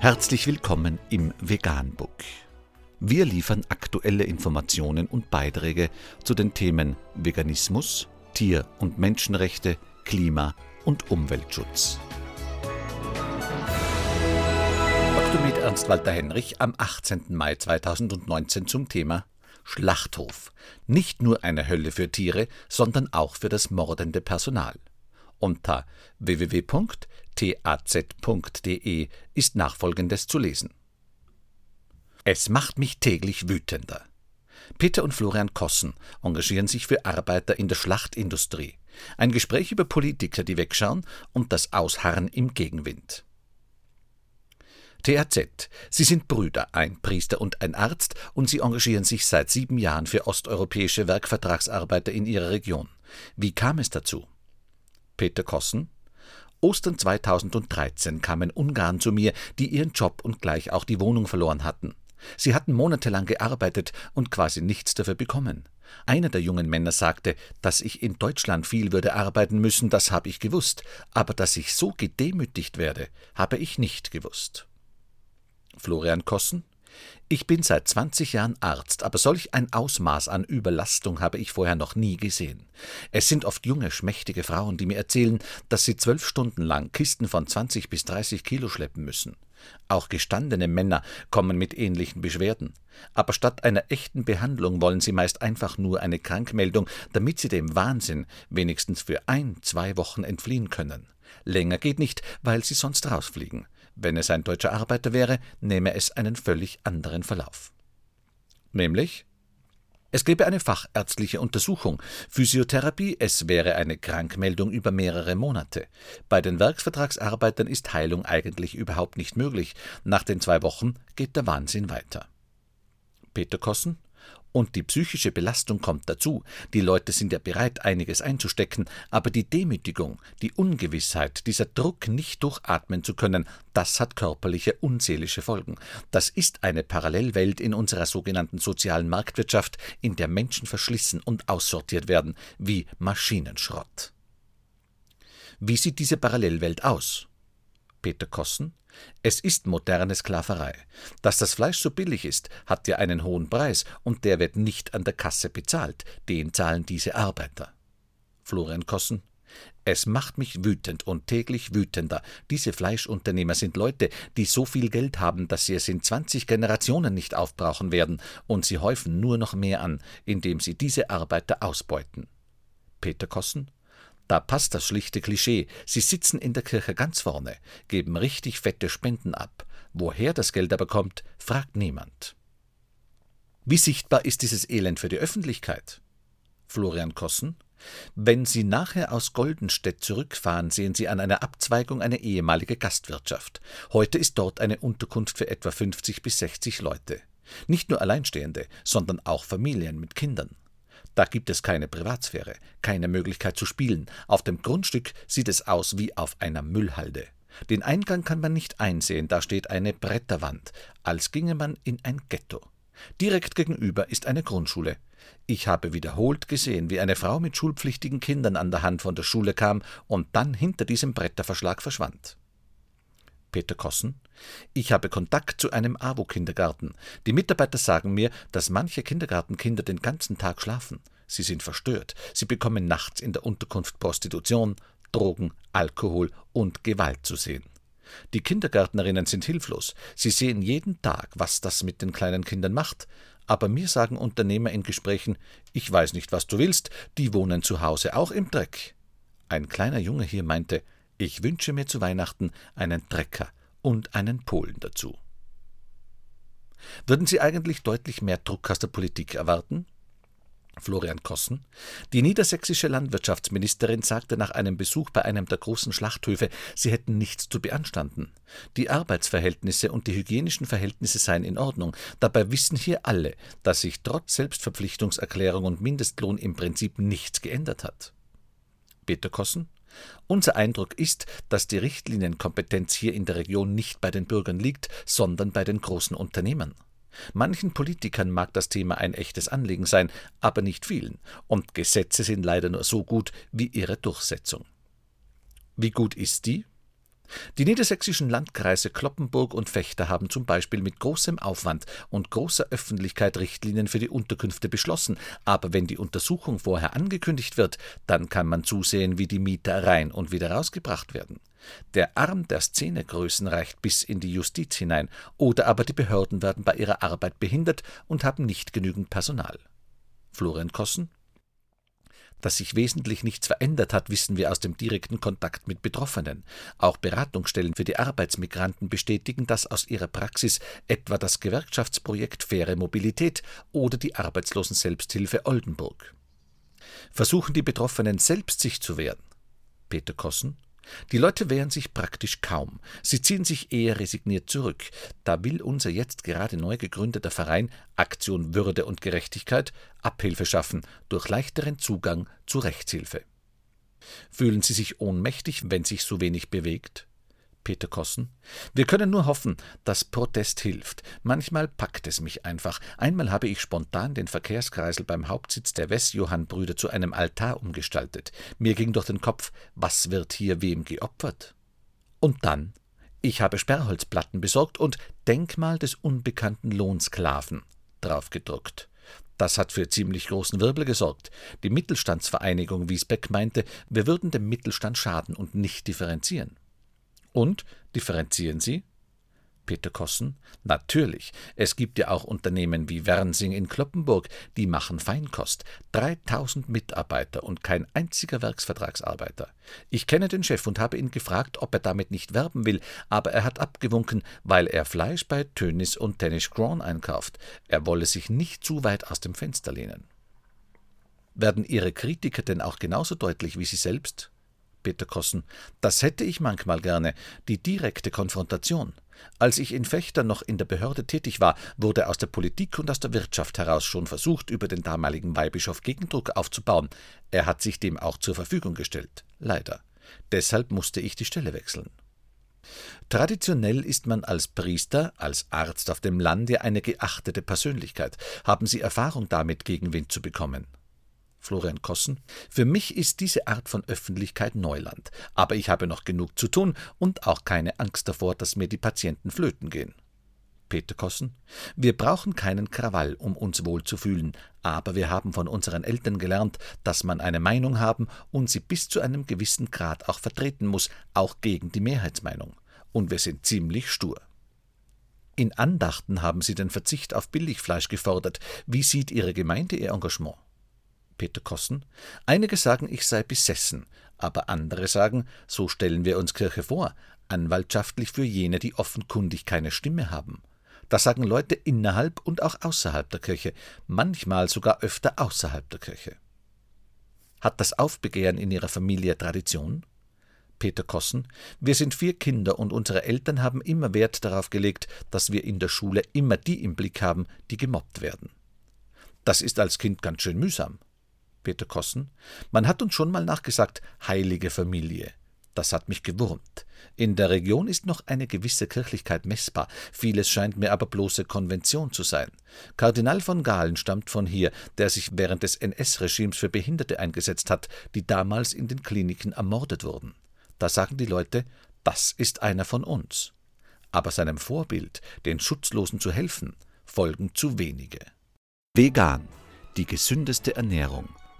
Herzlich willkommen im Veganbook. Wir liefern aktuelle Informationen und Beiträge zu den Themen Veganismus, Tier- und Menschenrechte, Klima- und Umweltschutz. Doktor Ernst Walter Henrich am 18. Mai 2019 zum Thema Schlachthof. Nicht nur eine Hölle für Tiere, sondern auch für das mordende Personal. Unter www.taz.de ist nachfolgendes zu lesen. Es macht mich täglich wütender. Peter und Florian Kossen engagieren sich für Arbeiter in der Schlachtindustrie. Ein Gespräch über Politiker, die wegschauen und das Ausharren im Gegenwind. THZ. Sie sind Brüder, ein Priester und ein Arzt, und sie engagieren sich seit sieben Jahren für osteuropäische Werkvertragsarbeiter in ihrer Region. Wie kam es dazu? Peter Kossen. Ostern 2013 kamen Ungarn zu mir, die ihren Job und gleich auch die Wohnung verloren hatten. Sie hatten monatelang gearbeitet und quasi nichts dafür bekommen. Einer der jungen Männer sagte, dass ich in Deutschland viel würde arbeiten müssen, das habe ich gewusst, aber dass ich so gedemütigt werde, habe ich nicht gewusst. Florian Kossen ich bin seit 20 Jahren Arzt, aber solch ein Ausmaß an Überlastung habe ich vorher noch nie gesehen. Es sind oft junge, schmächtige Frauen, die mir erzählen, dass sie zwölf Stunden lang Kisten von 20 bis 30 Kilo schleppen müssen. Auch gestandene Männer kommen mit ähnlichen Beschwerden. Aber statt einer echten Behandlung wollen sie meist einfach nur eine Krankmeldung, damit sie dem Wahnsinn wenigstens für ein, zwei Wochen entfliehen können. Länger geht nicht, weil sie sonst rausfliegen. Wenn es ein deutscher Arbeiter wäre, nähme es einen völlig anderen Verlauf. Nämlich es gäbe eine fachärztliche Untersuchung, Physiotherapie, es wäre eine Krankmeldung über mehrere Monate. Bei den Werksvertragsarbeitern ist Heilung eigentlich überhaupt nicht möglich. Nach den zwei Wochen geht der Wahnsinn weiter. Peter Kossen und die psychische Belastung kommt dazu. Die Leute sind ja bereit, einiges einzustecken, aber die Demütigung, die Ungewissheit, dieser Druck, nicht durchatmen zu können, das hat körperliche und seelische Folgen. Das ist eine Parallelwelt in unserer sogenannten sozialen Marktwirtschaft, in der Menschen verschlissen und aussortiert werden, wie Maschinenschrott. Wie sieht diese Parallelwelt aus? Peter Kossen es ist moderne Sklaverei. Dass das Fleisch so billig ist, hat ja einen hohen Preis, und der wird nicht an der Kasse bezahlt, den zahlen diese Arbeiter. Florian Kossen es macht mich wütend und täglich wütender. Diese Fleischunternehmer sind Leute, die so viel Geld haben, dass sie es in 20 Generationen nicht aufbrauchen werden, und sie häufen nur noch mehr an, indem sie diese Arbeiter ausbeuten. Peter Kossen da passt das schlichte Klischee. Sie sitzen in der Kirche ganz vorne, geben richtig fette Spenden ab. Woher das Geld aber kommt, fragt niemand. Wie sichtbar ist dieses Elend für die Öffentlichkeit? Florian Kossen wenn Sie nachher aus Goldenstedt zurückfahren, sehen Sie an einer Abzweigung eine ehemalige Gastwirtschaft. Heute ist dort eine Unterkunft für etwa 50 bis 60 Leute. Nicht nur Alleinstehende, sondern auch Familien mit Kindern. Da gibt es keine Privatsphäre, keine Möglichkeit zu spielen. Auf dem Grundstück sieht es aus wie auf einer Müllhalde. Den Eingang kann man nicht einsehen, da steht eine Bretterwand, als ginge man in ein Ghetto. Direkt gegenüber ist eine Grundschule. Ich habe wiederholt gesehen, wie eine Frau mit schulpflichtigen Kindern an der Hand von der Schule kam und dann hinter diesem Bretterverschlag verschwand. Peter Kossen. Ich habe Kontakt zu einem AWO-Kindergarten. Die Mitarbeiter sagen mir, dass manche Kindergartenkinder den ganzen Tag schlafen. Sie sind verstört. Sie bekommen nachts in der Unterkunft Prostitution, Drogen, Alkohol und Gewalt zu sehen. Die Kindergärtnerinnen sind hilflos. Sie sehen jeden Tag, was das mit den kleinen Kindern macht. Aber mir sagen Unternehmer in Gesprächen, ich weiß nicht, was du willst, die wohnen zu Hause auch im Dreck. Ein kleiner Junge hier meinte, ich wünsche mir zu Weihnachten einen Trecker und einen Polen dazu. Würden Sie eigentlich deutlich mehr Druck aus der Politik erwarten? Florian Kossen. Die niedersächsische Landwirtschaftsministerin sagte nach einem Besuch bei einem der großen Schlachthöfe, sie hätten nichts zu beanstanden. Die Arbeitsverhältnisse und die hygienischen Verhältnisse seien in Ordnung. Dabei wissen hier alle, dass sich trotz Selbstverpflichtungserklärung und Mindestlohn im Prinzip nichts geändert hat. Peter Kossen. Unser Eindruck ist, dass die Richtlinienkompetenz hier in der Region nicht bei den Bürgern liegt, sondern bei den großen Unternehmern. Manchen Politikern mag das Thema ein echtes Anliegen sein, aber nicht vielen, und Gesetze sind leider nur so gut wie ihre Durchsetzung. Wie gut ist die? Die niedersächsischen Landkreise Cloppenburg und Vechta haben zum Beispiel mit großem Aufwand und großer Öffentlichkeit Richtlinien für die Unterkünfte beschlossen, aber wenn die Untersuchung vorher angekündigt wird, dann kann man zusehen, wie die Mieter rein und wieder rausgebracht werden. Der Arm der Szenegrößen reicht bis in die Justiz hinein, oder aber die Behörden werden bei ihrer Arbeit behindert und haben nicht genügend Personal. Florian Kossen dass sich wesentlich nichts verändert hat, wissen wir aus dem direkten Kontakt mit Betroffenen. Auch Beratungsstellen für die Arbeitsmigranten bestätigen das aus ihrer Praxis, etwa das Gewerkschaftsprojekt Faire Mobilität oder die Arbeitslosen-Selbsthilfe Oldenburg. Versuchen die Betroffenen selbst sich zu wehren? Peter Kossen die Leute wehren sich praktisch kaum. Sie ziehen sich eher resigniert zurück. Da will unser jetzt gerade neu gegründeter Verein Aktion Würde und Gerechtigkeit Abhilfe schaffen durch leichteren Zugang zu Rechtshilfe. Fühlen Sie sich ohnmächtig, wenn sich so wenig bewegt? Peter Kossen. Wir können nur hoffen, dass Protest hilft. Manchmal packt es mich einfach. Einmal habe ich spontan den Verkehrskreisel beim Hauptsitz der Westjohann-Brüder zu einem Altar umgestaltet. Mir ging durch den Kopf, was wird hier wem geopfert? Und dann ich habe Sperrholzplatten besorgt und Denkmal des unbekannten Lohnsklaven draufgedruckt. Das hat für ziemlich großen Wirbel gesorgt. Die Mittelstandsvereinigung Wiesbeck meinte, wir würden dem Mittelstand schaden und nicht differenzieren. Und differenzieren Sie? Peter Kossen. Natürlich. Es gibt ja auch Unternehmen wie Wernsing in Kloppenburg, die machen Feinkost. 3000 Mitarbeiter und kein einziger Werksvertragsarbeiter. Ich kenne den Chef und habe ihn gefragt, ob er damit nicht werben will, aber er hat abgewunken, weil er Fleisch bei Tönis und Tennis Grand einkauft. Er wolle sich nicht zu weit aus dem Fenster lehnen. Werden Ihre Kritiker denn auch genauso deutlich wie Sie selbst? Peter Kossen. Das hätte ich manchmal gerne, die direkte Konfrontation. Als ich in Fechter noch in der Behörde tätig war, wurde aus der Politik und aus der Wirtschaft heraus schon versucht, über den damaligen Weihbischof Gegendruck aufzubauen. Er hat sich dem auch zur Verfügung gestellt. Leider. Deshalb musste ich die Stelle wechseln. Traditionell ist man als Priester, als Arzt auf dem Lande eine geachtete Persönlichkeit. Haben Sie Erfahrung damit, Gegenwind zu bekommen? Florian Kossen. Für mich ist diese Art von Öffentlichkeit Neuland, aber ich habe noch genug zu tun und auch keine Angst davor, dass mir die Patienten flöten gehen. Peter Kossen. Wir brauchen keinen Krawall, um uns wohlzufühlen, aber wir haben von unseren Eltern gelernt, dass man eine Meinung haben und sie bis zu einem gewissen Grad auch vertreten muss, auch gegen die Mehrheitsmeinung. Und wir sind ziemlich stur. In Andachten haben Sie den Verzicht auf Billigfleisch gefordert. Wie sieht Ihre Gemeinde Ihr Engagement? Peter Kossen. Einige sagen, ich sei besessen, aber andere sagen, so stellen wir uns Kirche vor, anwaltschaftlich für jene, die offenkundig keine Stimme haben. Das sagen Leute innerhalb und auch außerhalb der Kirche, manchmal sogar öfter außerhalb der Kirche. Hat das Aufbegehren in Ihrer Familie Tradition? Peter Kossen. Wir sind vier Kinder und unsere Eltern haben immer Wert darauf gelegt, dass wir in der Schule immer die im Blick haben, die gemobbt werden. Das ist als Kind ganz schön mühsam. Peter Kossen. Man hat uns schon mal nachgesagt, heilige Familie. Das hat mich gewurmt. In der Region ist noch eine gewisse Kirchlichkeit messbar, vieles scheint mir aber bloße Konvention zu sein. Kardinal von Galen stammt von hier, der sich während des NS-Regimes für Behinderte eingesetzt hat, die damals in den Kliniken ermordet wurden. Da sagen die Leute, das ist einer von uns. Aber seinem Vorbild, den Schutzlosen zu helfen, folgen zu wenige. Vegan, die gesündeste Ernährung